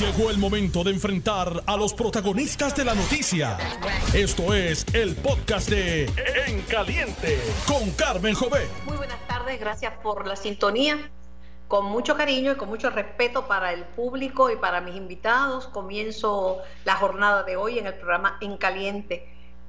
Llegó el momento de enfrentar a los protagonistas de la noticia. Esto es el podcast de En Caliente con Carmen Jové. Muy buenas tardes, gracias por la sintonía. Con mucho cariño y con mucho respeto para el público y para mis invitados, comienzo la jornada de hoy en el programa En Caliente.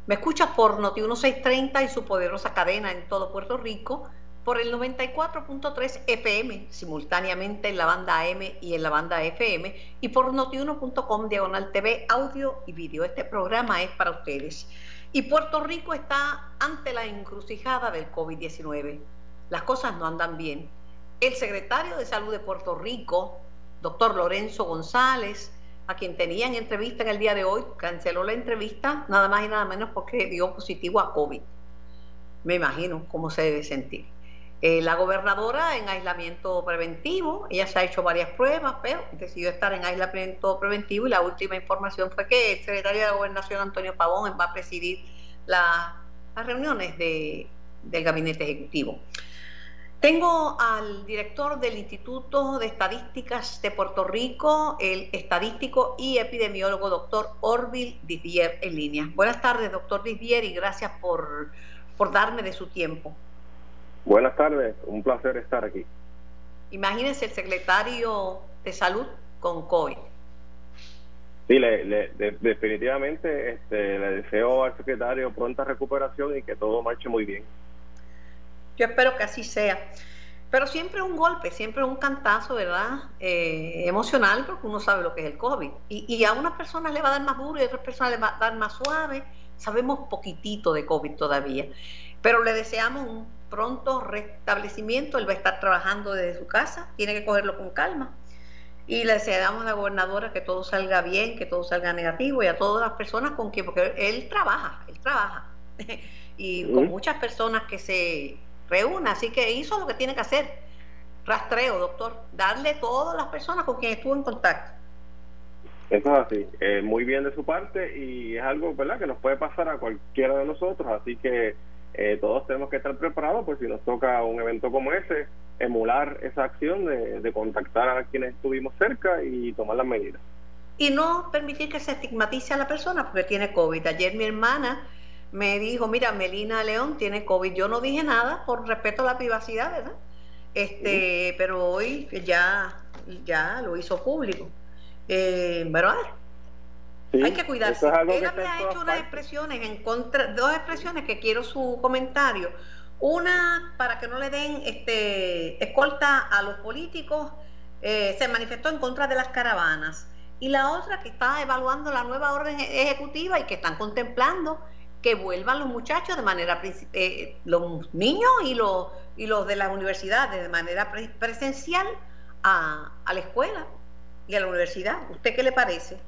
Me escuchas por Noti 1630 y su poderosa cadena en todo Puerto Rico por el 94.3 FM, simultáneamente en la banda AM y en la banda FM, y por notiuno.com, diagonal TV, audio y vídeo. Este programa es para ustedes. Y Puerto Rico está ante la encrucijada del COVID-19. Las cosas no andan bien. El secretario de Salud de Puerto Rico, doctor Lorenzo González, a quien tenían entrevista en el día de hoy, canceló la entrevista nada más y nada menos porque dio positivo a COVID. Me imagino cómo se debe sentir. Eh, la gobernadora en aislamiento preventivo, ella se ha hecho varias pruebas, pero decidió estar en aislamiento preventivo y la última información fue que el secretario de Gobernación, Antonio Pavón, va a presidir las reuniones de, del gabinete ejecutivo. Tengo al director del Instituto de Estadísticas de Puerto Rico, el estadístico y epidemiólogo doctor Orville Didier en línea. Buenas tardes, doctor Didier, y gracias por, por darme de su tiempo. Buenas tardes, un placer estar aquí. Imagínense el secretario de Salud con COVID. Sí, le, definitivamente este, le deseo al secretario pronta recuperación y que todo marche muy bien. Yo espero que así sea. Pero siempre un golpe, siempre un cantazo, ¿verdad? Eh, emocional, porque uno sabe lo que es el COVID. Y, y, a unas personas le va a dar más duro y a otras personas le va a dar más suave. Sabemos poquitito de COVID todavía. Pero le deseamos un pronto restablecimiento, él va a estar trabajando desde su casa, tiene que cogerlo con calma. Y le deseamos a la gobernadora que todo salga bien, que todo salga negativo y a todas las personas con quien, porque él trabaja, él trabaja. y con muchas personas que se reúnen, así que hizo lo que tiene que hacer. Rastreo, doctor, darle a todas las personas con quien estuvo en contacto. Eso es así, eh, muy bien de su parte y es algo ¿verdad? que nos puede pasar a cualquiera de nosotros, así que eh, todos tenemos que estar preparados, pues si nos toca un evento como ese, emular esa acción de, contactar a quienes estuvimos cerca y tomar las medidas. Y no permitir que se estigmatice a la persona porque tiene COVID. Ayer mi hermana me dijo, mira, Melina León tiene COVID. Yo no dije nada por respeto a la privacidad, ¿verdad? Este, pero hoy ya, ya lo hizo público. Eh, Hay que cuidarse. Él había hecho unas expresiones en contra, dos expresiones que quiero su comentario. Una para que no le den este escolta a los políticos, eh, se manifestó en contra de las caravanas. Y la otra que está evaluando la nueva orden ejecutiva y que están contemplando que vuelvan los muchachos de manera eh, los niños y los y los de las universidades de manera presencial a, a la escuela y a la universidad. ¿Usted qué le parece?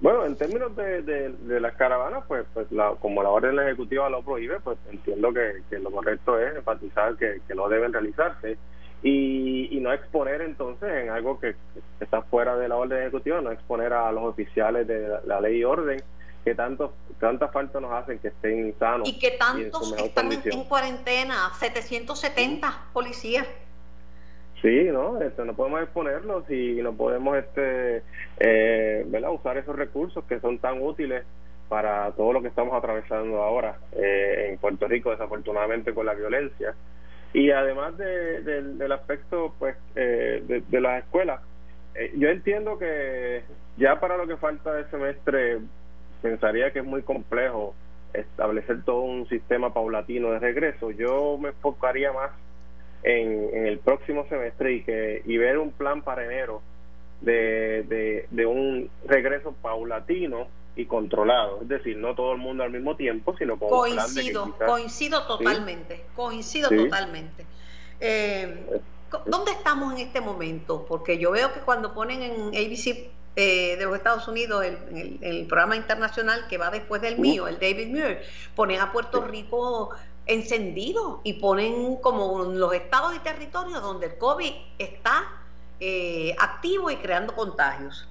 Bueno, en términos de, de, las caravanas, pues, pues como la orden ejecutiva lo prohíbe, pues entiendo que, lo correcto es enfatizar que, no deben realizarse y, y, no exponer entonces en algo que, está fuera de la orden ejecutiva, no exponer a los oficiales de la, ley y orden que tanto, tanta falta nos hacen que estén sanos. Y que tantos están en, cuarentena, 770 policías. Sí, no, este, no podemos exponerlos y no podemos este, eh, usar esos recursos que son tan útiles para todo lo que estamos atravesando ahora eh, en Puerto Rico, desafortunadamente con la violencia. Y además de, del aspecto pues eh, de, de, las escuelas, eh, yo entiendo que ya para lo que falta de semestre pensaría que es muy complejo establecer todo un sistema paulatino de regreso. Yo me enfocaría más en, el próximo semestre y que y ver un plan para enero de, de, un regreso paulatino y controlado, es decir, no todo el mundo al mismo tiempo, sino con coincido, coincido totalmente, coincido totalmente. Eh, ¿Dónde estamos en este momento? Porque yo veo que cuando ponen en ABC eh, de los Estados Unidos el, el, programa internacional que va después del mío, el David Muir, ponen a Puerto Rico encendido y ponen como los estados y territorios donde el COVID está eh, activo y creando contagios.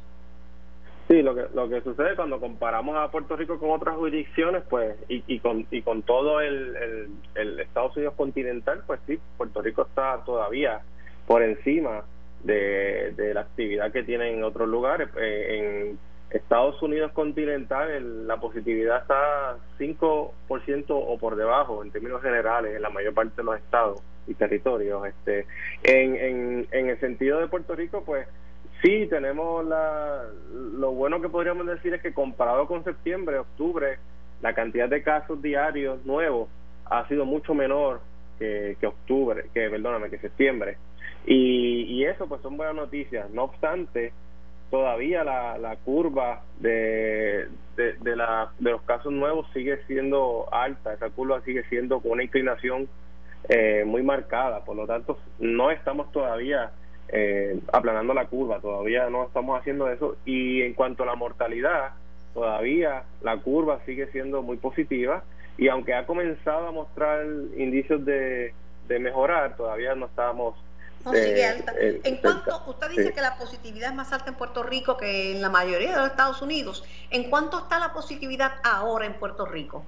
Sí, lo que, lo que sucede cuando comparamos a Puerto Rico con otras jurisdicciones, pues, y, y, con, y con todo el, el, Estados Unidos continental, pues sí, Puerto Rico está todavía por encima de, de la actividad que tienen en otros lugares. Eh, en Estados Unidos continental la positividad está 5% o por debajo en términos generales en la mayor parte de los estados y territorios. Este, en, en, en el sentido de Puerto Rico, pues sí tenemos la, lo bueno que podríamos decir es que comparado con septiembre, octubre, la cantidad de casos diarios nuevos ha sido mucho menor que, octubre, que perdóname, que septiembre. Y, y eso pues son buenas noticias. No obstante, todavía la, la curva de, de, la, de los casos nuevos sigue siendo alta, esa curva sigue siendo con una inclinación eh, muy marcada, por lo tanto no estamos todavía eh, aplanando la curva, todavía no estamos haciendo eso. Y en cuanto a la mortalidad, todavía la curva sigue siendo muy positiva. Y aunque ha comenzado a mostrar indicios de, de mejorar, todavía no estamos no sigue alta. Eh, en cuanto, usted dice que la positividad es más alta en Puerto Rico que en la mayoría de los Estados Unidos. ¿En cuánto está la positividad ahora en Puerto Rico?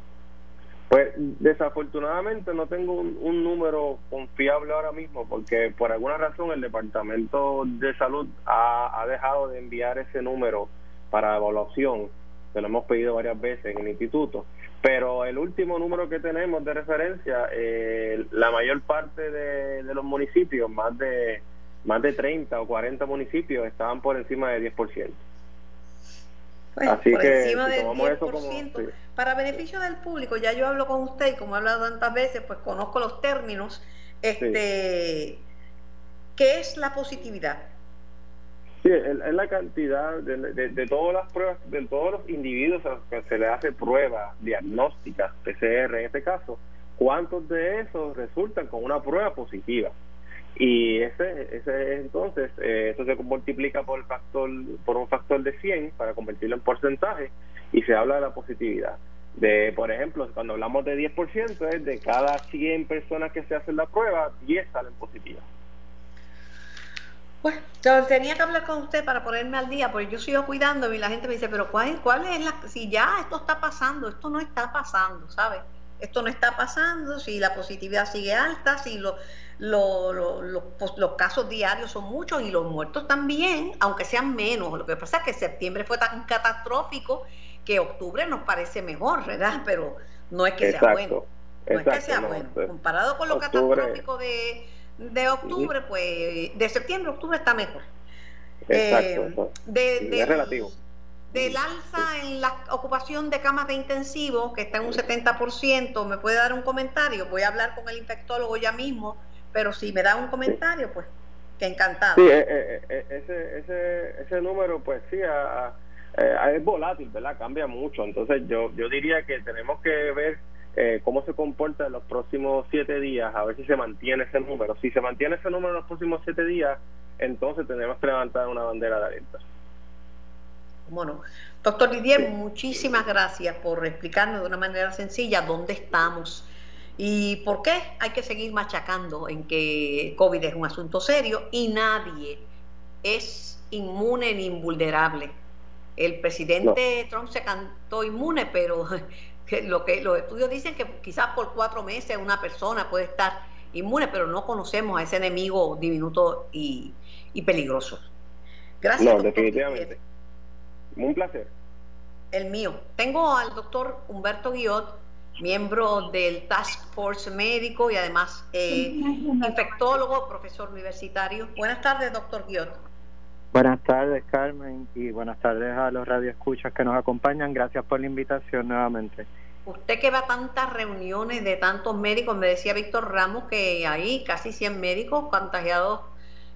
Pues desafortunadamente no tengo un, número confiable ahora mismo porque por alguna razón el Departamento de Salud ha, ha dejado de enviar ese número para evaluación, que lo hemos pedido varias veces en el instituto. Pero el último número que tenemos de referencia, eh, la mayor parte de, los municipios, más de más de 30 o 40 municipios, estaban por encima de 10%. Pues, Así por que encima del 10%, para beneficio del público, ya yo hablo con usted y como he hablado tantas veces, pues conozco los términos. Este, ¿Qué es la positividad? Sí, es la cantidad de, todas las pruebas, de todos los individuos a los que se le hace prueba diagnóstica, PCR en este caso, cuántos de esos resultan con una prueba positiva. Y ese, ese entonces, eh, eso se multiplica por, el factor, por un factor de 100 para convertirlo en porcentaje y se habla de la positividad. De, por ejemplo, cuando hablamos de 10%, es de cada 100 personas que se hacen la prueba, 10 salen positivas. Bueno, tenía que hablar con usted para ponerme al día, porque yo sigo cuidando y la gente me dice, pero ¿cuál, cuál es la...? Si ya esto está pasando, esto no está pasando, ¿sabes? Esto no está pasando, si la positividad sigue alta, si lo, pues, los casos diarios son muchos y los muertos también, aunque sean menos. Lo que pasa es que septiembre fue tan catastrófico que octubre nos parece mejor, ¿verdad? Pero no es que sea bueno. No es que sea bueno. Comparado con lo catastrófico de de octubre, pues, de septiembre octubre está mejor. Exacto, eh, es relativo. Del alza en la ocupación de camas de intensivo, que está en un 70%, ¿me puede dar un comentario? Voy a hablar con el infectólogo ya mismo, pero si me da un comentario, pues, que encantado. Sí, eh, eh, ese, ese, ese número, pues sí, es volátil, ¿verdad? Cambia mucho. Entonces, yo, yo diría que tenemos que ver eh, cómo se comporta en los próximos siete días, a ver si se mantiene ese número. Si se mantiene ese número en los próximos siete días, entonces tenemos que levantar una bandera de alerta. Bueno, doctor Didier, muchísimas gracias por explicarnos de una manera sencilla dónde estamos y por qué hay que seguir machacando en que COVID es un asunto serio y nadie es inmune ni invulnerable. El presidente Trump se cantó inmune, pero lo que los estudios dicen que quizás por cuatro meses una persona puede estar inmune, pero no conocemos a ese enemigo diminuto y, peligroso. Gracias. No, definitivamente. Un placer. El mío. Tengo al doctor Humberto Guiot, miembro del Task Force Médico y además eh, infectólogo, profesor universitario. Buenas tardes, doctor Guiot. Buenas tardes, Carmen, y buenas tardes a los radioescuchas que nos acompañan. Gracias por la invitación nuevamente. Usted que va a tantas reuniones de tantos médicos, me decía Víctor Ramos que hay casi 100 médicos contagiados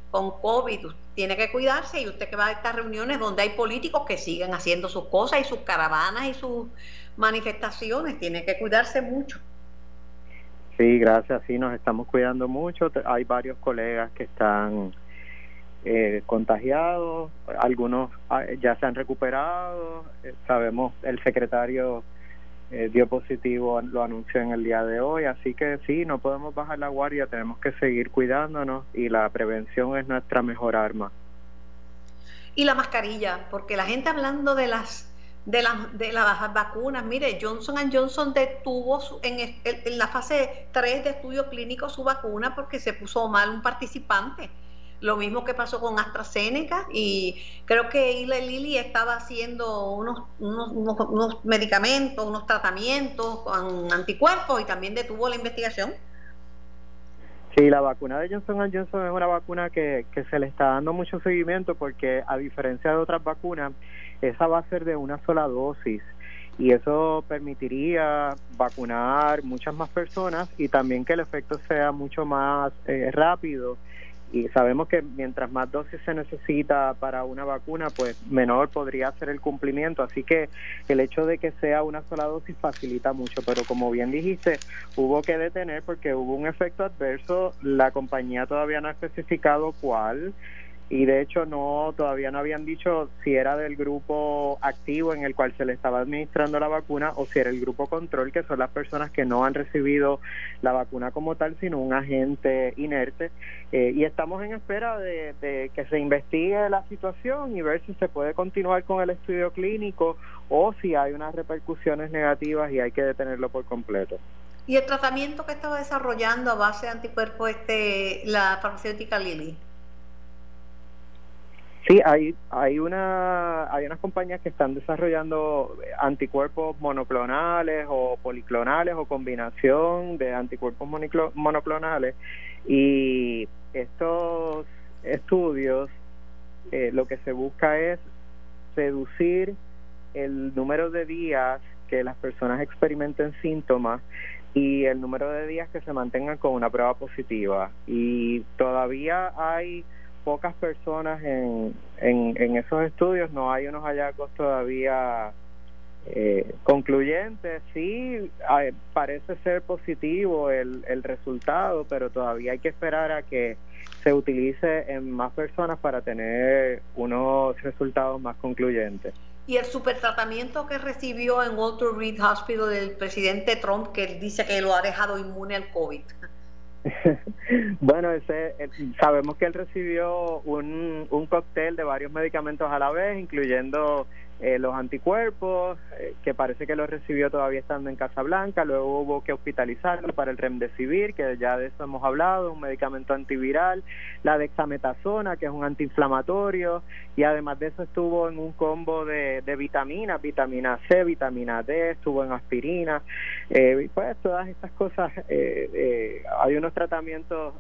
con COVID. tiene que cuidarse y usted que va a estas reuniones donde hay políticos que siguen haciendo sus cosas y sus caravanas y sus manifestaciones, tiene que cuidarse mucho. Sí, gracias, sí, nos estamos cuidando mucho. Hay varios colegas que están eh, contagiados, algunos ah, ya se han recuperado, eh, sabemos el secretario eh, dio positivo, lo anunció en el día de hoy, así que sí, no podemos bajar la guardia, tenemos que seguir cuidándonos y la prevención es nuestra mejor arma. Y la mascarilla, porque la gente hablando de las de, las de las vacunas, mire, Johnson Johnson detuvo en, en la fase 3 de estudio clínico su vacuna porque se puso mal un participante lo mismo que pasó con AstraZeneca y creo que Eli Lilly estaba haciendo unos, unos, unos, medicamentos, unos tratamientos con anticuerpos y también detuvo la investigación. Sí, la vacuna de Johnson Johnson es una vacuna que, que se le está dando mucho seguimiento porque a diferencia de otras vacunas, esa va a ser de una sola dosis y eso permitiría vacunar muchas más personas y también que el efecto sea mucho más eh, rápido y sabemos que mientras más dosis se necesita para una vacuna, pues menor podría ser el cumplimiento. Así que el hecho de que sea una sola dosis facilita mucho. Pero como bien dijiste, hubo que detener porque hubo un efecto adverso. La compañía todavía no ha especificado cuál y de hecho no todavía no habían dicho si era del grupo activo en el cual se le estaba administrando la vacuna o si era el grupo control que son las personas que no han recibido la vacuna como tal sino un agente inerte eh, y estamos en espera de, que se investigue la situación y ver si se puede continuar con el estudio clínico o si hay unas repercusiones negativas y hay que detenerlo por completo. ¿Y el tratamiento que estaba desarrollando a base de anticuerpos este, la farmacéutica Lilly? Sí, hay, hay, una, hay unas compañías que están desarrollando anticuerpos monoclonales o policlonales o combinación de anticuerpos monoclonales. Y estos estudios eh, lo que se busca es seducir el número de días que las personas experimenten síntomas y el número de días que se mantengan con una prueba positiva. Y todavía hay pocas personas en, en, esos estudios, no hay unos hallazgos todavía eh, concluyentes. Sí, parece ser positivo el, el resultado, pero todavía hay que esperar a que se utilice en más personas para tener unos resultados más concluyentes. Y el supertratamiento que recibió en Walter Reed Hospital del presidente Trump, que dice que lo ha dejado inmune al COVID. bueno, ese, eh, sabemos que él recibió un, un cóctel de varios medicamentos a la vez, incluyendo eh, los anticuerpos, eh, que parece que los recibió todavía estando en Casa Blanca, luego hubo que hospitalizarlo para el remdesivir, que ya de eso hemos hablado, un medicamento antiviral, la dexametasona, que es un antiinflamatorio, y además de eso estuvo en un combo de, vitaminas, vitamina C, vitamina D, estuvo en aspirina, eh, pues todas estas cosas, eh, hay unos tratamientos,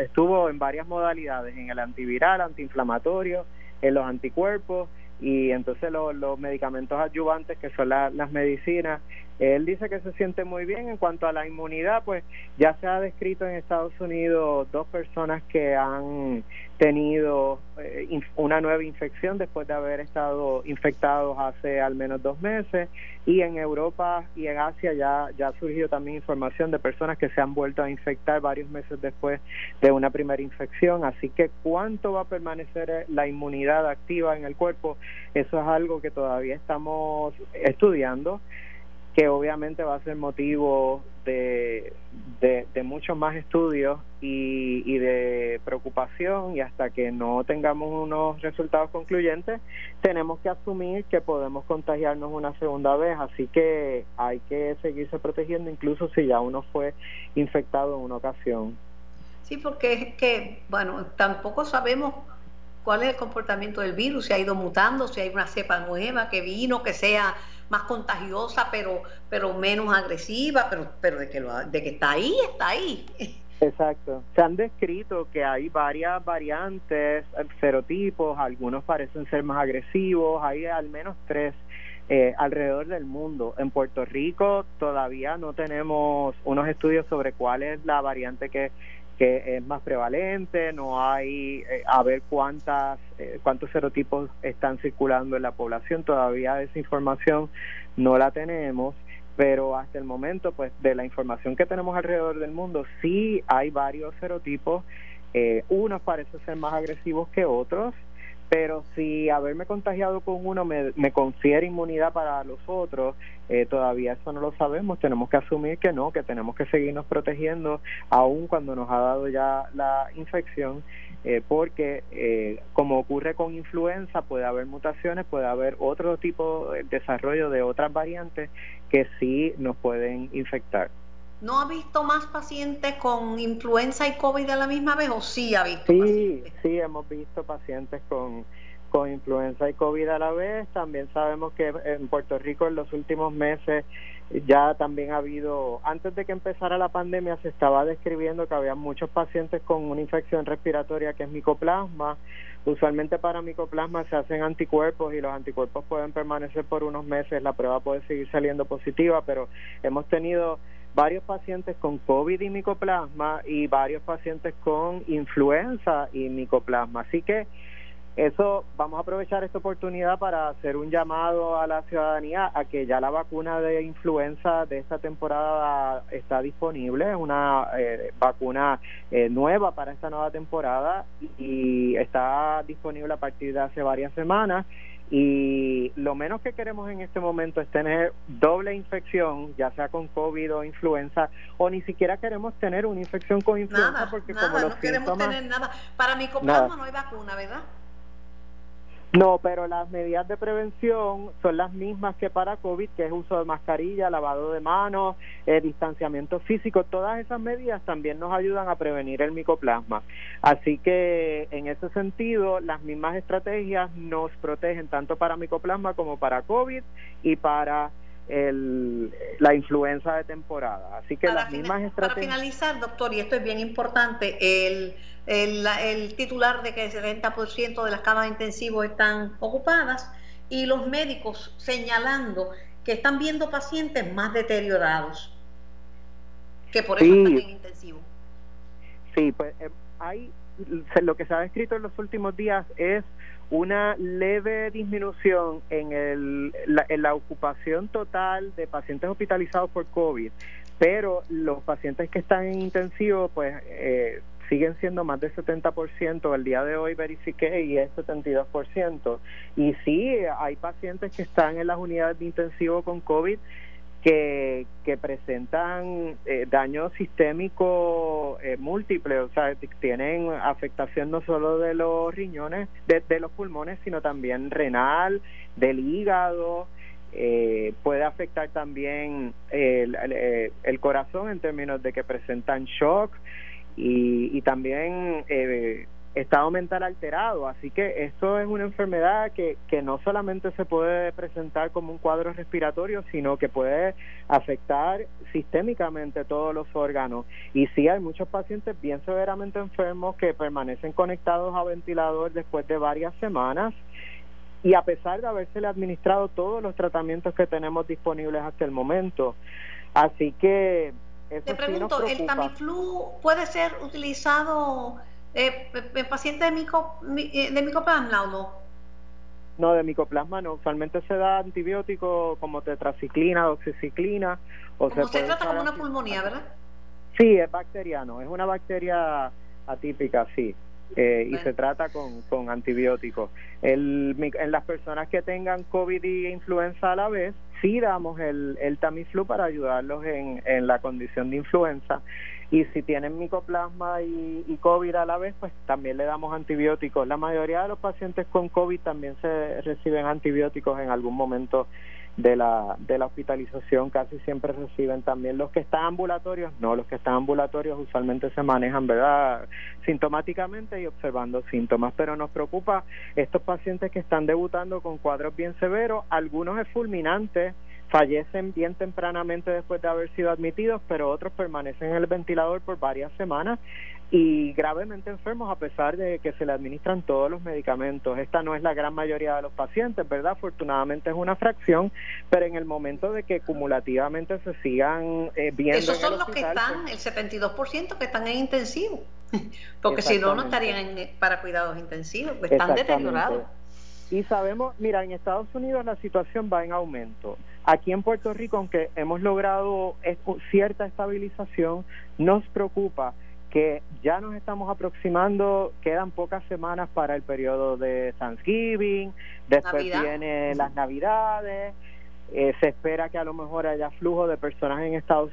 estuvo en varias modalidades, en el antiviral, antiinflamatorio, en los anticuerpos, y entonces los medicamentos adyuvantes que son las medicinas él dice que se siente muy bien. En cuanto a la inmunidad pues ya se ha descrito en Estados Unidos dos personas que han tenido eh, una nueva infección después de haber estado infectados hace al menos dos meses. Y en Europa y en Asia ya ya ha surgido también información de personas que se han vuelto a infectar varios meses después de una primera infección. Así que cuánto va a permanecer la inmunidad activa en el cuerpo eso es algo que todavía estamos estudiando que obviamente va a ser motivo de, de, muchos más estudios y, y, de preocupación y hasta que no tengamos unos resultados concluyentes tenemos que asumir que podemos contagiarnos una segunda vez. Así que hay que seguirse protegiendo incluso si ya uno fue infectado en una ocasión. Sí porque es que bueno tampoco sabemos cuál es el comportamiento del virus si ha ido mutando si hay una cepa nueva que vino que sea más contagiosa, pero, pero menos agresiva, pero, pero de, que lo, de que está ahí, está ahí. Exacto. Se han descrito que hay varias variantes, serotipos, algunos parecen ser más agresivos, hay al menos tres eh, alrededor del mundo. En Puerto Rico todavía no tenemos unos estudios sobre cuál es la variante que que es más prevalente, no hay eh, a ver cuántas eh, cuántos serotipos están circulando en la población, todavía esa información no la tenemos, pero hasta el momento pues de la información que tenemos alrededor del mundo sí hay varios serotipos, eh, unos parecen ser más agresivos que otros, pero si haberme contagiado con uno me, confiere inmunidad para los otros, eh, todavía eso no lo sabemos, tenemos que asumir que no, que tenemos que seguirnos protegiendo aun cuando nos ha dado ya la infección, eh, porque eh, como ocurre con influenza, puede haber mutaciones, puede haber otro tipo de desarrollo de otras variantes que sí nos pueden infectar. ¿No ha visto más pacientes con influenza y COVID a la misma vez o sí ha visto? Sí, sí, hemos visto pacientes con, con influenza y COVID a la vez. También sabemos que en Puerto Rico en los últimos meses ya también ha habido, antes de que empezara la pandemia se estaba describiendo que había muchos pacientes con una infección respiratoria que es micoplasma. Usualmente para micoplasma se hacen anticuerpos y los anticuerpos pueden permanecer por unos meses, la prueba puede seguir saliendo positiva, pero hemos tenido varios pacientes con COVID y micoplasma y varios pacientes con influenza y micoplasma. Así que eso vamos a aprovechar esta oportunidad para hacer un llamado a la ciudadanía a que ya la vacuna de influenza de esta temporada está disponible, es una eh, vacuna eh, nueva para esta nueva temporada y está disponible a partir de hace varias semanas y lo menos que queremos en este momento es tener doble infección, ya sea con COVID o influenza, o ni siquiera queremos tener una infección con influenza porque como los no queremos tener nada. Para micoplasma no hay vacuna, ¿verdad? No, pero las medidas de prevención son las mismas que para COVID, que es uso de mascarilla, lavado de manos, eh, distanciamiento físico. Todas esas medidas también nos ayudan a prevenir el micoplasma. Así que en ese sentido, las mismas estrategias nos protegen tanto para micoplasma como para COVID y para el, la influenza de temporada. Así que las mismas estrategias. Para finalizar, doctor, y esto es bien importante, el el, titular de que el 70% de las camas intensivos están ocupadas y los médicos señalando que están viendo pacientes más deteriorados, que por eso están en intensivo. Sí, pues eh, hay lo que se ha escrito en los últimos días es una leve disminución en, el, la, en la ocupación total de pacientes hospitalizados por COVID, pero los pacientes que están en intensivo, pues eh, siguen siendo más del 70%, el día de hoy verifiqué y es 72%. Y sí, hay pacientes que están en las unidades de intensivo con COVID que, que presentan eh, daño sistémico eh, múltiple, o sea, tienen afectación no solo de los riñones, de, los pulmones, sino también renal, del hígado, eh, puede afectar también el, el, corazón en términos de que presentan shock, y, también eh, estado mental alterado. Así que esto es una enfermedad que, que no solamente se puede presentar como un cuadro respiratorio, sino que puede afectar sistémicamente todos los órganos. Y sí hay muchos pacientes bien severamente enfermos que permanecen conectados a ventilador después de varias semanas y a pesar de habérsele administrado todos los tratamientos que tenemos disponibles hasta el momento. Así que te pregunto, ¿el Tamiflu puede ser utilizado eh, en pacientes de, mico, eh, de micoplasma o no? No, de micoplasma no. Usualmente se da antibiótico como tetraciclina, doxiciclina. O se, se trata como una pulmonía, ¿verdad? Sí, es bacteriano. Es una bacteria atípica, sí. Eh, y se trata con, con antibióticos. El, en las personas que tengan COVID y influenza a la vez, sí damos el, el Tamiflu para ayudarlos en, en la condición de influenza y si tienen micoplasma y, y, COVID a la vez, pues también le damos antibióticos. La mayoría de los pacientes con COVID también se reciben antibióticos en algún momento de la, de la hospitalización casi siempre reciben también los que están ambulatorios, no, los que están ambulatorios usualmente se manejan, ¿verdad? Sintomáticamente y observando síntomas, pero nos preocupa estos pacientes que están debutando con cuadros bien severos, algunos es fulminante, fallecen bien tempranamente después de haber sido admitidos, pero otros permanecen en el ventilador por varias semanas y gravemente enfermos a pesar de que se le administran todos los medicamentos. Esta no es la gran mayoría de los pacientes, ¿verdad? Afortunadamente es una fracción, pero en el momento de que cumulativamente se sigan eh, viendo... Esos son los que están, el 72% que están en intensivo, porque si no, no estarían para cuidados intensivos, están deteriorados. Y sabemos, mira, en Estados Unidos la situación va en aumento. Aquí en Puerto Rico, aunque hemos logrado cierta estabilización, nos preocupa que ya nos estamos aproximando, quedan pocas semanas para el periodo de Thanksgiving, después vienen las Navidades eh, se espera que a lo mejor haya flujo de personas en Estados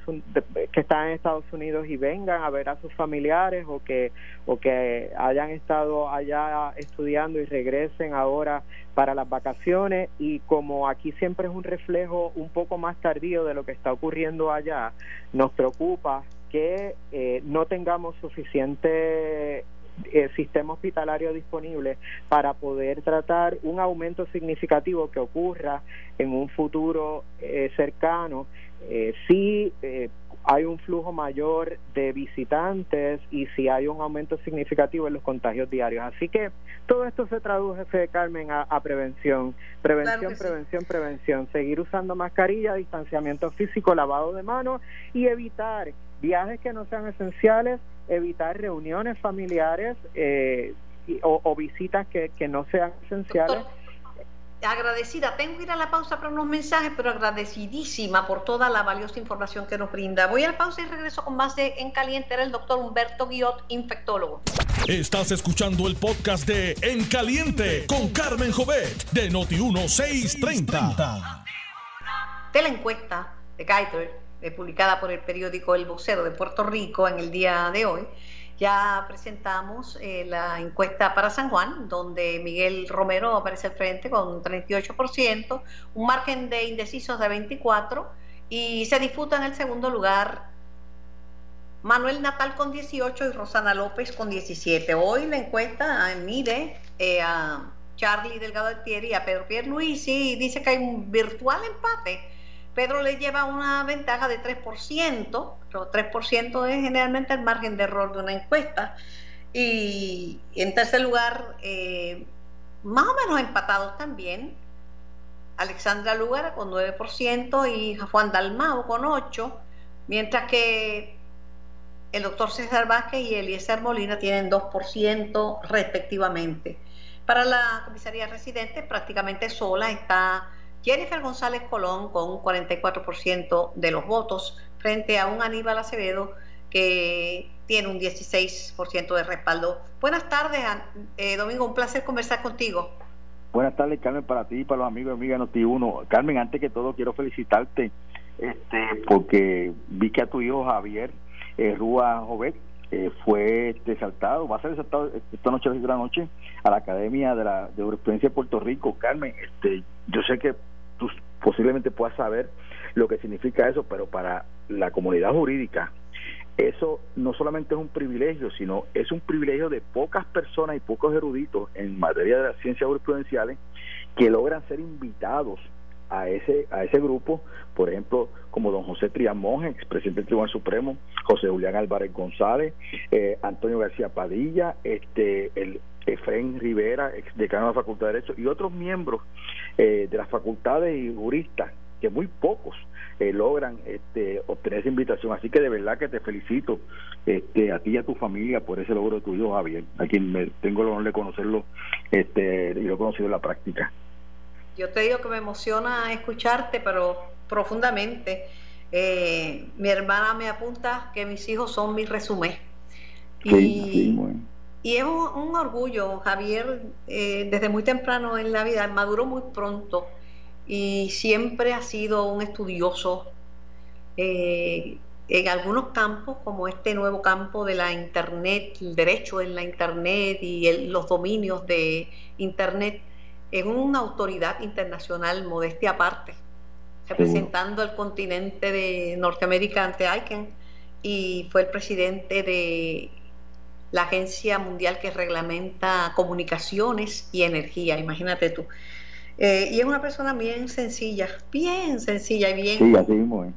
que están en Estados Unidos y vengan a ver a sus familiares o que o que hayan estado allá estudiando y regresen ahora para las vacaciones. Y como aquí siempre es un reflejo un poco más tardío de lo que está ocurriendo allá, nos preocupa que eh, no tengamos suficiente el sistema hospitalario disponible para poder tratar un aumento significativo que ocurra en un futuro eh, cercano. Eh, si eh, hay un flujo mayor de visitantes y si hay un aumento significativo en los contagios diarios. Así que todo esto se traduce, Carmen, a, prevención, prevención, prevención, prevención, seguir usando mascarilla, distanciamiento físico, lavado de manos y evitar viajes que no sean esenciales, evitar reuniones familiares eh, o, visitas que, no sean esenciales. agradecida, tengo que ir a la pausa para unos mensajes, pero agradecidísima por toda la valiosa información que nos brinda. Voy a la pausa y regreso con más de En Caliente, era el doctor Humberto Guiot, infectólogo. Estás escuchando el podcast de En Caliente con Carmen Jovet de Noti1630. De la encuesta de Kaiser eh, publicada por el periódico El Vocero de Puerto Rico en el día de hoy, ya presentamos eh, la encuesta para San Juan, donde Miguel Romero aparece al frente con 38%, un margen de indecisos de 24% y se disputa en el segundo lugar Manuel Natal con 18 y Rosana López con 17. Hoy la encuesta mide eh, a Charlie Delgado Altieri y a Pedro Pierluisi y dice que hay un virtual empate Pedro le lleva una ventaja de 3%, pero 3% es generalmente el margen de error de una encuesta. Y en tercer lugar, eh, más o menos empatados también, Alexandra Lugar con 9% y Juan Dalmao con 8%, mientras que el doctor César Vázquez y Eliezer Molina tienen 2% respectivamente. Para la comisaría residente, prácticamente sola está Jennifer González Colón con un 44% de los votos frente a un Aníbal Acevedo que tiene un 16% de respaldo. Buenas tardes, eh, Domingo, un placer conversar contigo. Buenas tardes, Carmen, para ti y para los amigos y amigas de Noti1. Carmen, antes que todo quiero felicitarte este, porque vi que a tu hijo Javier eh, Rúa Jovet eh, fue este, saltado, va a ser exaltado esta noche la noche a la Academia de la de Jurisprudencia de Puerto Rico. Carmen, este, yo sé que tú posiblemente puedas saber lo que significa eso, pero para la comunidad jurídica eso no solamente es un privilegio, sino es un privilegio de pocas personas y pocos eruditos en materia de las ciencias jurisprudenciales que logran ser invitados a ese a ese grupo, por ejemplo, como don José Trián Monge, expresidente del Tribunal Supremo, José Julián Álvarez González, eh, Antonio García Padilla, este el Efraín Rivera, ex decano de la Facultad de Derecho, y otros miembros eh, de las facultades y juristas, que muy pocos eh, logran este, obtener esa invitación. Así que de verdad que te felicito este, a ti y a tu familia por ese logro tuyo, Javier, a quien me tengo el honor de conocerlo este, y lo he conocido en la práctica. Yo te digo que me emociona escucharte, pero profundamente. Eh, mi hermana me apunta que mis hijos son mi resumen. y, y es un, orgullo, Javier, eh, desde muy temprano en la vida, maduró muy pronto y siempre ha sido un estudioso eh, en algunos campos, como este nuevo campo de la Internet, el derecho en la Internet y los dominios de Internet, es una autoridad internacional, modestia aparte, representando al continente de Norteamérica ante ICANN y fue el presidente de la Agencia Mundial que reglamenta comunicaciones y energía, imagínate tú. Eh, y es una persona bien sencilla, bien sencilla y bien,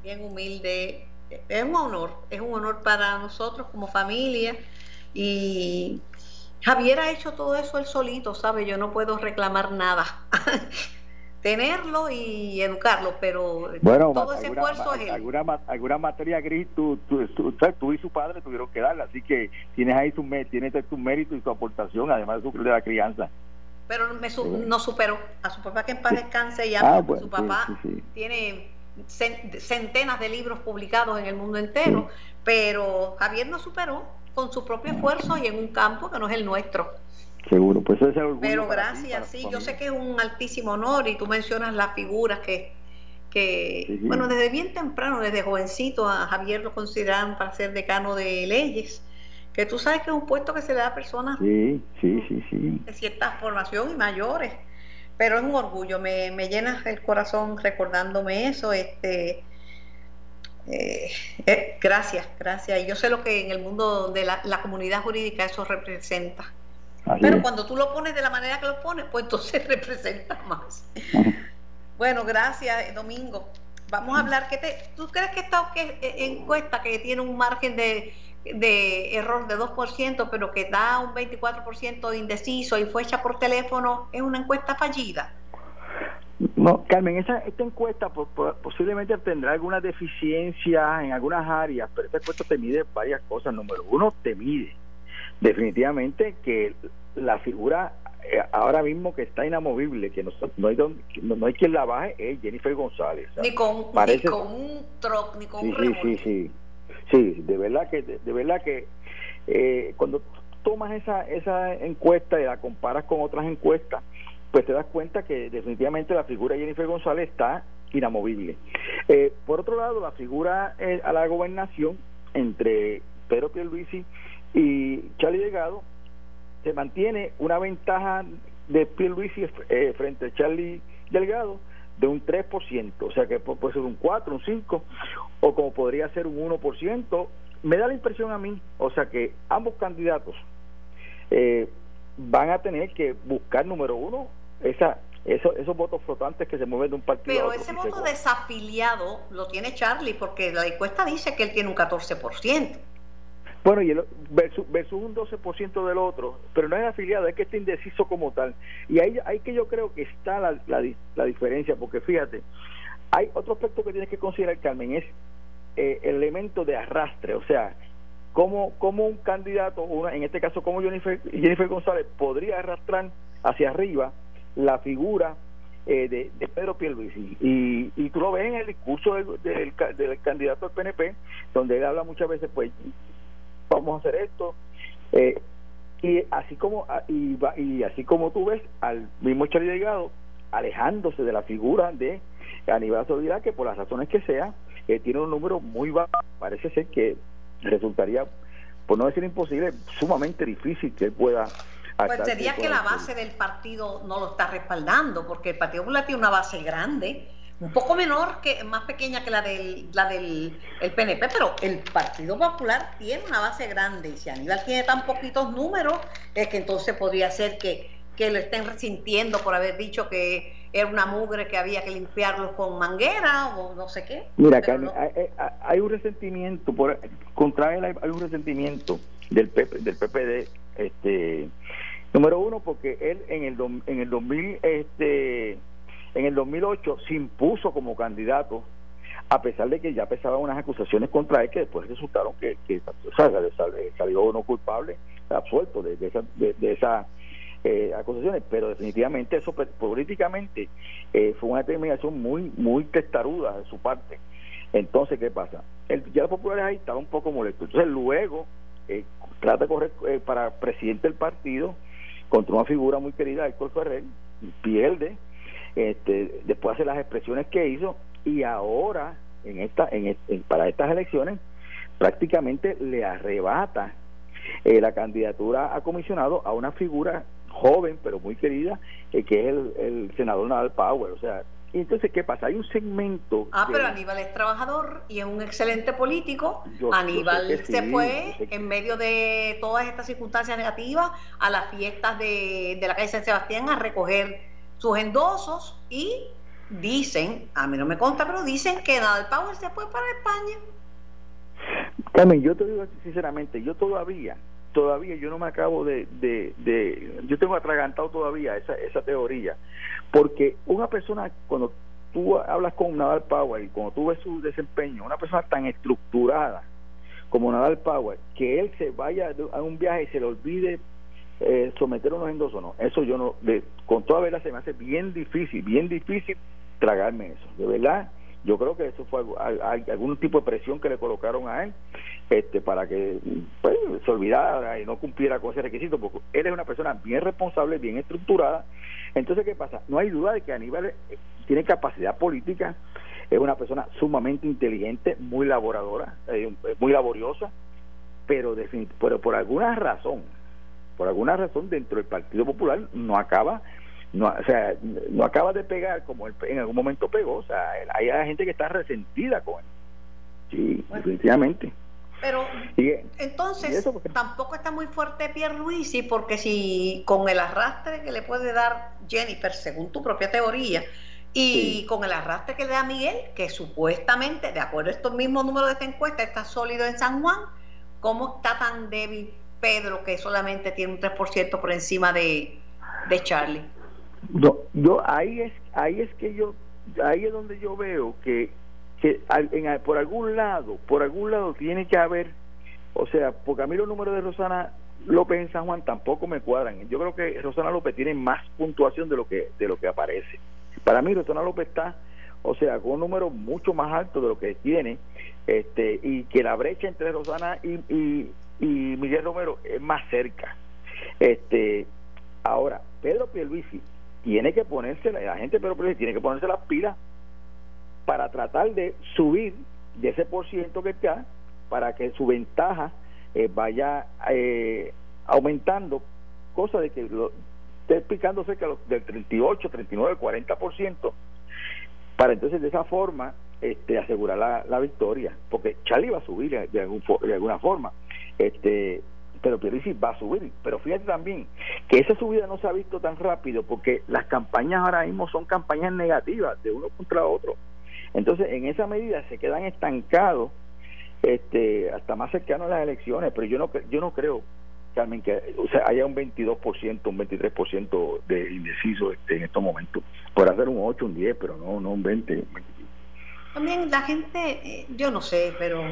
bien humilde. Es un honor, es un honor para nosotros como familia. Y Javier ha hecho todo eso él solito, ¿sabe? Yo no puedo reclamar nada. tenerlo y educarlo, pero todo ese esfuerzo es Alguna, alguna materia gris tú, tú, tú, y su padre tuvieron que darle, así que tienes ahí su, tienes tu mérito y tu aportación, además de, de la crianza. Pero me no superó a su papá que en paz descanse y a ah, su papá tiene centenas de libros publicados en el mundo entero, pero Javier no superó con su propio esfuerzo y en un campo que no es el nuestro. Seguro, pues ese Pero gracias, sí, yo sé que es un altísimo honor y tú mencionas las figuras que, que, bueno, desde bien temprano, desde jovencito, a Javier lo consideraron para ser decano de leyes, que tú sabes que es un puesto que se le da a personas sí, sí, sí, sí. de cierta formación y mayores, pero es un orgullo, me, me llena el corazón recordándome eso, este... Eh, eh, gracias, gracias. Y yo sé lo que en el mundo de la, la comunidad jurídica eso representa. Pero cuando tú lo pones de la manera que lo pones, pues entonces representa más. bueno, gracias, Domingo. Vamos a hablar. ¿qué te, ¿Tú crees que esta encuesta que tiene un margen de, de error de 2%, pero que da un 24% de indeciso y fue hecha por teléfono, es una encuesta fallida? No, Carmen, esa, esta encuesta posiblemente tendrá alguna deficiencia en algunas áreas, pero esta encuesta te mide varias cosas. Número uno, te mide definitivamente que la figura eh, ahora mismo que está inamovible, que no, no, hay, no, hay quien la baje, es Jennifer González. ni, con, parece, con un troc, ni con sí, un Sí, sí, sí, de verdad que, de, verdad que eh, cuando tomas esa, esa encuesta y la comparas con otras encuestas, pues te das cuenta que definitivamente la figura de Jennifer González está inamovible. Eh, por otro lado, la figura a la gobernación entre Pedro Pierluisi y Charlie Delgado se mantiene una ventaja de Pierluisi eh, frente a Charlie Delgado de un 3%, o sea que puede ser un 4, un 5, o como podría ser un 1%. Me da la impresión a mí, o sea que ambos candidatos eh, van a tener que buscar, número uno, esa, esos, esos votos flotantes que se mueven de un partido Pero a otro. ese voto desafiliado lo tiene Charlie, porque la encuesta dice que él tiene un 14%. Bueno, y el, versus, un 12% del otro, pero no es afiliado, es que está indeciso como tal. Y ahí, ahí que yo creo que está la, la, diferencia, porque fíjate, hay otro aspecto que tienes que considerar, Carmen, es eh, el elemento de arrastre, o sea, cómo, cómo un candidato, una, en este caso como Jennifer, Jennifer González, podría arrastrar hacia arriba la figura eh, de, de, Pedro Pierluisi y, y tú lo ves en el discurso del, del, del, candidato al PNP donde él habla muchas veces pues vamos a hacer esto. Eh, y así como y, y así como tú ves al mismo Charlie Delgado alejándose de la figura de Aníbal Solidaridad que por las razones que sea eh, tiene un número muy bajo. Parece ser que resultaría por no decir imposible sumamente difícil que él pueda pues sería que la base del partido no lo está respaldando porque el Partido Popular tiene una base grande un poco menor, que más pequeña que la del, la del el PNP, pero el Partido Popular tiene una base grande y si Aníbal tiene tan poquitos números, es que entonces podría ser que, que lo estén resintiendo por haber dicho que era una mugre que había que limpiarlo con manguera o no sé qué. Mira, Carmen, hay, un resentimiento, por, contra él hay, un resentimiento del, PP, del PPD, este, número uno, porque él en el, en el 2000, este en el 2008 se impuso como candidato, a pesar de que ya pesaban unas acusaciones contra él que después resultaron que, que salió uno culpable, absuelto de, de, esas eh, acusaciones, pero definitivamente eso pues, políticamente eh, fue una determinación muy muy testaruda de su parte. Entonces, ¿qué pasa? El, ya los populares ahí estaban un poco molestos. Entonces, luego eh, trata de correr para presidente del partido contra una figura muy querida, Héctor Ferrer, pierde, este, después hace las expresiones que hizo y ahora en esta en, para estas elecciones prácticamente le arrebata eh, la candidatura a comisionado a una figura joven pero muy querida eh, que es el, senador Nadal Power o sea y entonces qué pasa hay un segmento ah pero Aníbal es trabajador y es un excelente político. Aníbal se fue en medio de todas estas circunstancias negativas a las fiestas de, de la calle San Sebastián a recoger sus endosos y dicen, a mí no me consta, pero dicen que Nadal Power se fue para España. Carmen, yo te digo sinceramente, yo todavía, todavía yo no me acabo de, de, de yo tengo atragantado todavía esa, esa teoría, porque una persona cuando tú hablas con Nadal Power y cuando tú ves su desempeño, una persona tan estructurada como Nadal Power, que él se vaya a un viaje y se le olvide eh, someter unos endosos no. Eso yo no de, con toda verdad se me hace bien difícil bien difícil tragarme eso de verdad. Yo creo que eso fue algún tipo de presión que le colocaron a él este para que pues, se olvidara y no cumpliera con ese requisito porque él es una persona bien responsable bien estructurada. Entonces qué pasa no hay duda de que Aníbal eh, tiene capacidad política es una persona sumamente inteligente, muy laboradora, eh, muy laboriosa, pero, pero por alguna razón, por alguna razón dentro del Partido Popular no acaba no, o sea, no acaba de pegar como en algún momento pegó, o sea, hay gente que está resentida con él. Sí, definitivamente. Pero entonces tampoco está muy fuerte Pierluisi porque si con el arrastre que le puede dar Jennifer, según tu propia teoría, y con el arrastre que le da Miguel, que supuestamente, de acuerdo a estos mismos números de esta encuesta, está sólido en San Juan, ¿cómo está tan débil Pedro que solamente tiene un 3% por encima de, de Charlie? Yo, yo ahí es ahí es que yo ahí es donde yo veo que que por algún lado por algún lado tiene que haber o sea porque a mí los números de Rosana López en San Juan tampoco me cuadran yo creo que Rosana López tiene más puntuación de lo que de lo que aparece para mí Rosana López está o sea con un número mucho más alto de lo que tiene este y que la brecha entre Rosana y, y, y Miguel Romero es más cerca este ahora Pedro Pierluisi tiene que ponerse, la gente pero tiene que ponerse las pilas para tratar de subir de ese por ciento que está para que su ventaja eh, vaya eh, aumentando, cosa de que lo, esté picando cerca del 38, 39, 40%, para entonces de esa forma este, asegurar la, la victoria, porque Charlie va a subir de, algún, de alguna forma. Este, pero Pierluisi va a subir. Pero fíjate también que esa subida no se ha visto tan rápido porque las campañas ahora mismo son campañas negativas de uno contra otro. Entonces, en esa medida se quedan estancados este, hasta más cercano a las elecciones, pero yo no yo no creo Carmen que o sea, haya un 22%, un 23% de indeciso este, en estos momentos. Por hacer un 8, un 10, pero no no un 20, también la gente, eh, yo no sé, pero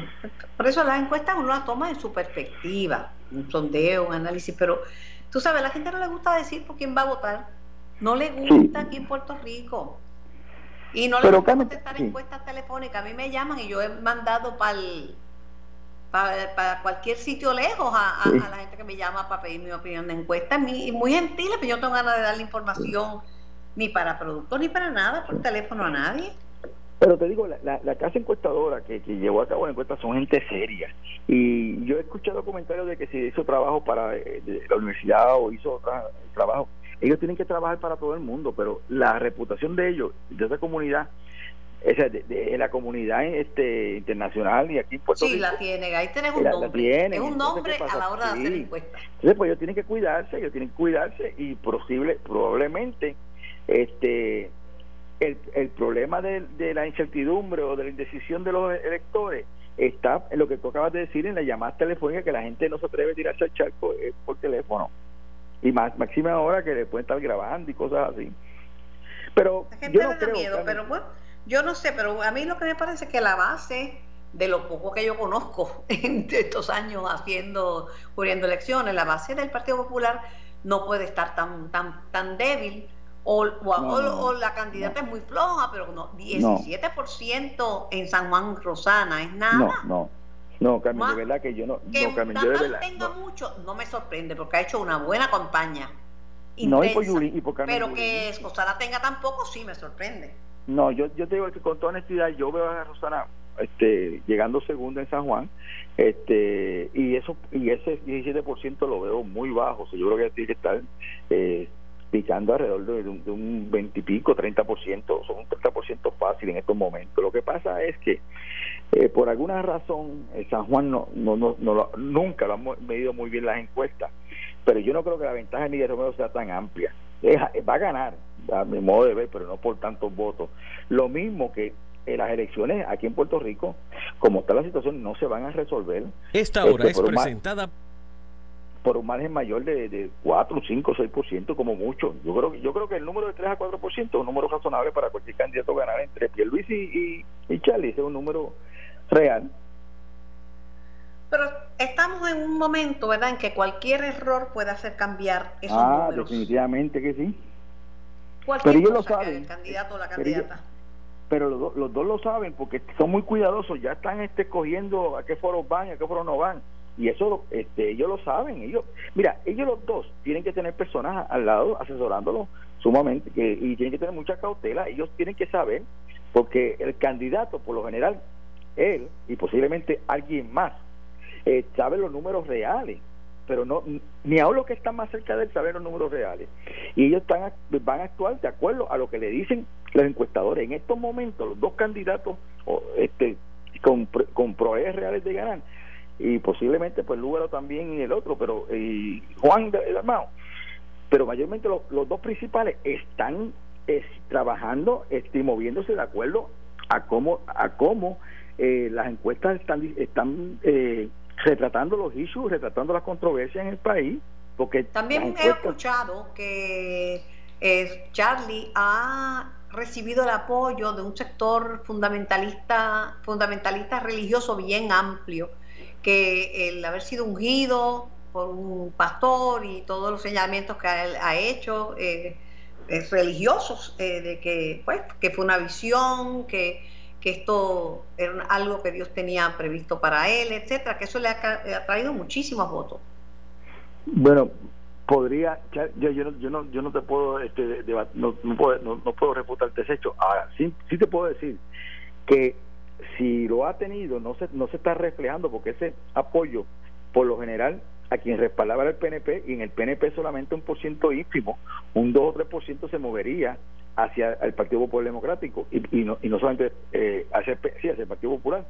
por eso las encuestas uno las toma en su perspectiva, un sondeo, un análisis, pero tú sabes, a la gente no le gusta decir por quién va a votar, no le gusta aquí en Puerto Rico. Y no le gusta contestar encuestas telefónicas. A mí me llaman y yo he mandado para para, cualquier sitio lejos a, la gente que me llama para pedir mi opinión de encuesta. Y muy gentil, pero yo no tengo ganas de darle información ni para productos ni para nada, por teléfono a nadie. Pero te digo, la, la, casa encuestadora que, llevó a cabo la encuesta son gente seria. Y yo he escuchado comentarios de que si hizo trabajo para eh, la universidad o hizo otro trabajo, ellos tienen que trabajar para todo el mundo, pero la reputación de ellos, de esa comunidad, esa de, la comunidad este internacional y aquí en Puerto sí, la tiene, ahí tenés un nombre. es un nombre a la hora de hacer encuestas. Entonces, pues ellos tienen que cuidarse, ellos tienen que cuidarse y posible, probablemente este el, el problema de, de, la incertidumbre o de la indecisión de los electores está en lo que tú acabas de decir en la llamada telefónica que la gente no se atreve a tirarse al charco eh, por teléfono. Y más máxima ahora que le pueden estar grabando y cosas así. Pero yo no creo miedo, pero bueno yo no sé pero a mí lo que me parece es que la base de lo poco que yo conozco en estos años haciendo cubriendo elecciones la base del Partido Popular no puede estar tan tan tan débil o, o, la candidata es muy floja, pero no, 17% en San Juan Rosana es nada. No, no. No, Carmen, de verdad que yo no. Que no, Carmen, yo tenga mucho, no me sorprende, porque ha hecho una buena campaña. no, y por, y por Pero que Rosana tenga tan poco, sí me sorprende. No, yo, yo te digo que con toda honestidad, yo veo a Rosana este, llegando segunda en San Juan, este, y eso y ese 17% lo veo muy bajo. O sea, yo creo que tiene que estar eh, picando alrededor de, un, de un 20 y pico, 30%, son un 30% fácil en estos momentos. Lo que pasa es que eh, por alguna razón San Juan no, no, no, no, nunca lo han medido muy bien las encuestas, pero yo no creo que la ventaja de Miguel Romero sea tan amplia. va a ganar, a mi modo de ver, pero no por tantos votos. Lo mismo que en las elecciones aquí en Puerto Rico, como está la situación, no se van a resolver. Esta hora este, es presentada por un margen mayor de, de 4, 5, 6% como mucho. Yo creo, yo creo que el número de 3 a 4% es un número razonable para cualquier candidato ganar entre Pierluisi y, y, y Charlie. Ese es un número real. Pero estamos en un momento, ¿verdad?, en que cualquier error puede hacer cambiar esos ah, números. definitivamente que sí. pero ellos lo saben. El candidato o la candidata. Pero, los, los, dos lo saben porque son muy cuidadosos, ya están este, escogiendo a qué foros van y a qué foros no van y eso este, ellos lo saben ellos mira ellos los dos tienen que tener personas al lado asesorándolos sumamente que, y tienen que tener mucha cautela ellos tienen que saber porque el candidato, por lo general, él y posiblemente alguien más, eh, sabe los números reales, pero no ni aún los que están más cerca de él saben los números reales. Y ellos están, van a actuar de acuerdo a lo que le dicen los encuestadores. En estos momentos, los dos candidatos este, con, con reales de ganar, y posiblemente pues Lúgaro también y el otro, pero y Juan el hermano, pero mayormente los, los dos principales están trabajando este, moviéndose de acuerdo a cómo a cómo eh, las encuestas están están eh, retratando los issues, retratando las controversias en el país. Porque También he escuchado que eh, Charlie ha recibido el apoyo de un sector fundamentalista, fundamentalista religioso bien amplio, que el haber sido ungido por un pastor y todos los señalamientos que él ha hecho eh, religiosos eh, de que pues que fue una visión que que esto era algo que Dios tenía previsto para él, etcétera, que eso le ha, traído muchísimos votos. Bueno, podría, yo, yo, no, yo, no, yo no te puedo, este, no, no, puedo, no, puedo refutar ese hecho. Ahora, sí, sí te puedo decir que si lo ha tenido, no se, no se está reflejando porque ese apoyo, por lo general, a quien respaldaba el PNP, y en el PNP solamente un por ciento ínfimo, un 2 o 3 por ciento se movería hacia el Partido Popular Democrático y, y, no, y no solamente eh, hacia, sí, hacia el Partido Popular.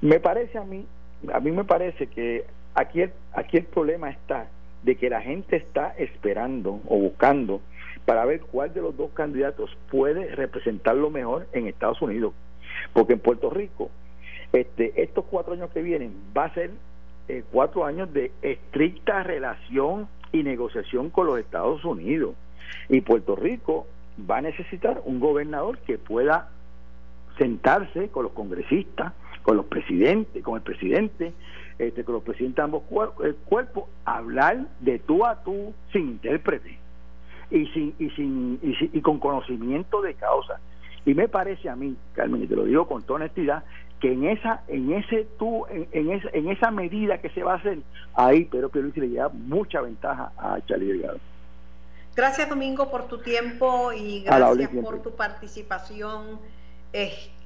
Me parece a mí, a mí me parece que aquí el, aquí el problema está de que la gente está esperando o buscando para ver cuál de los dos candidatos puede representarlo mejor en Estados Unidos. Porque en Puerto Rico, este, estos cuatro años que vienen va a ser eh, cuatro años de estricta relación y negociación con los Estados Unidos. Y Puerto Rico va a necesitar un gobernador que pueda sentarse con los congresistas, con los presidentes, con el presidente, este, con los presidentes de ambos eh, cuerpos, hablar de tú a tú sin intérprete y sin y sin y, con conocimiento de causa. Y me parece a mí, Carmen, y te lo digo con toda honestidad, que en esa en ese tú en, en, esa, en esa medida que se va a hacer ahí, pero que Luis le lleva mucha ventaja a Charlie Delgado. Gracias Domingo por tu tiempo y gracias por tu participación eh,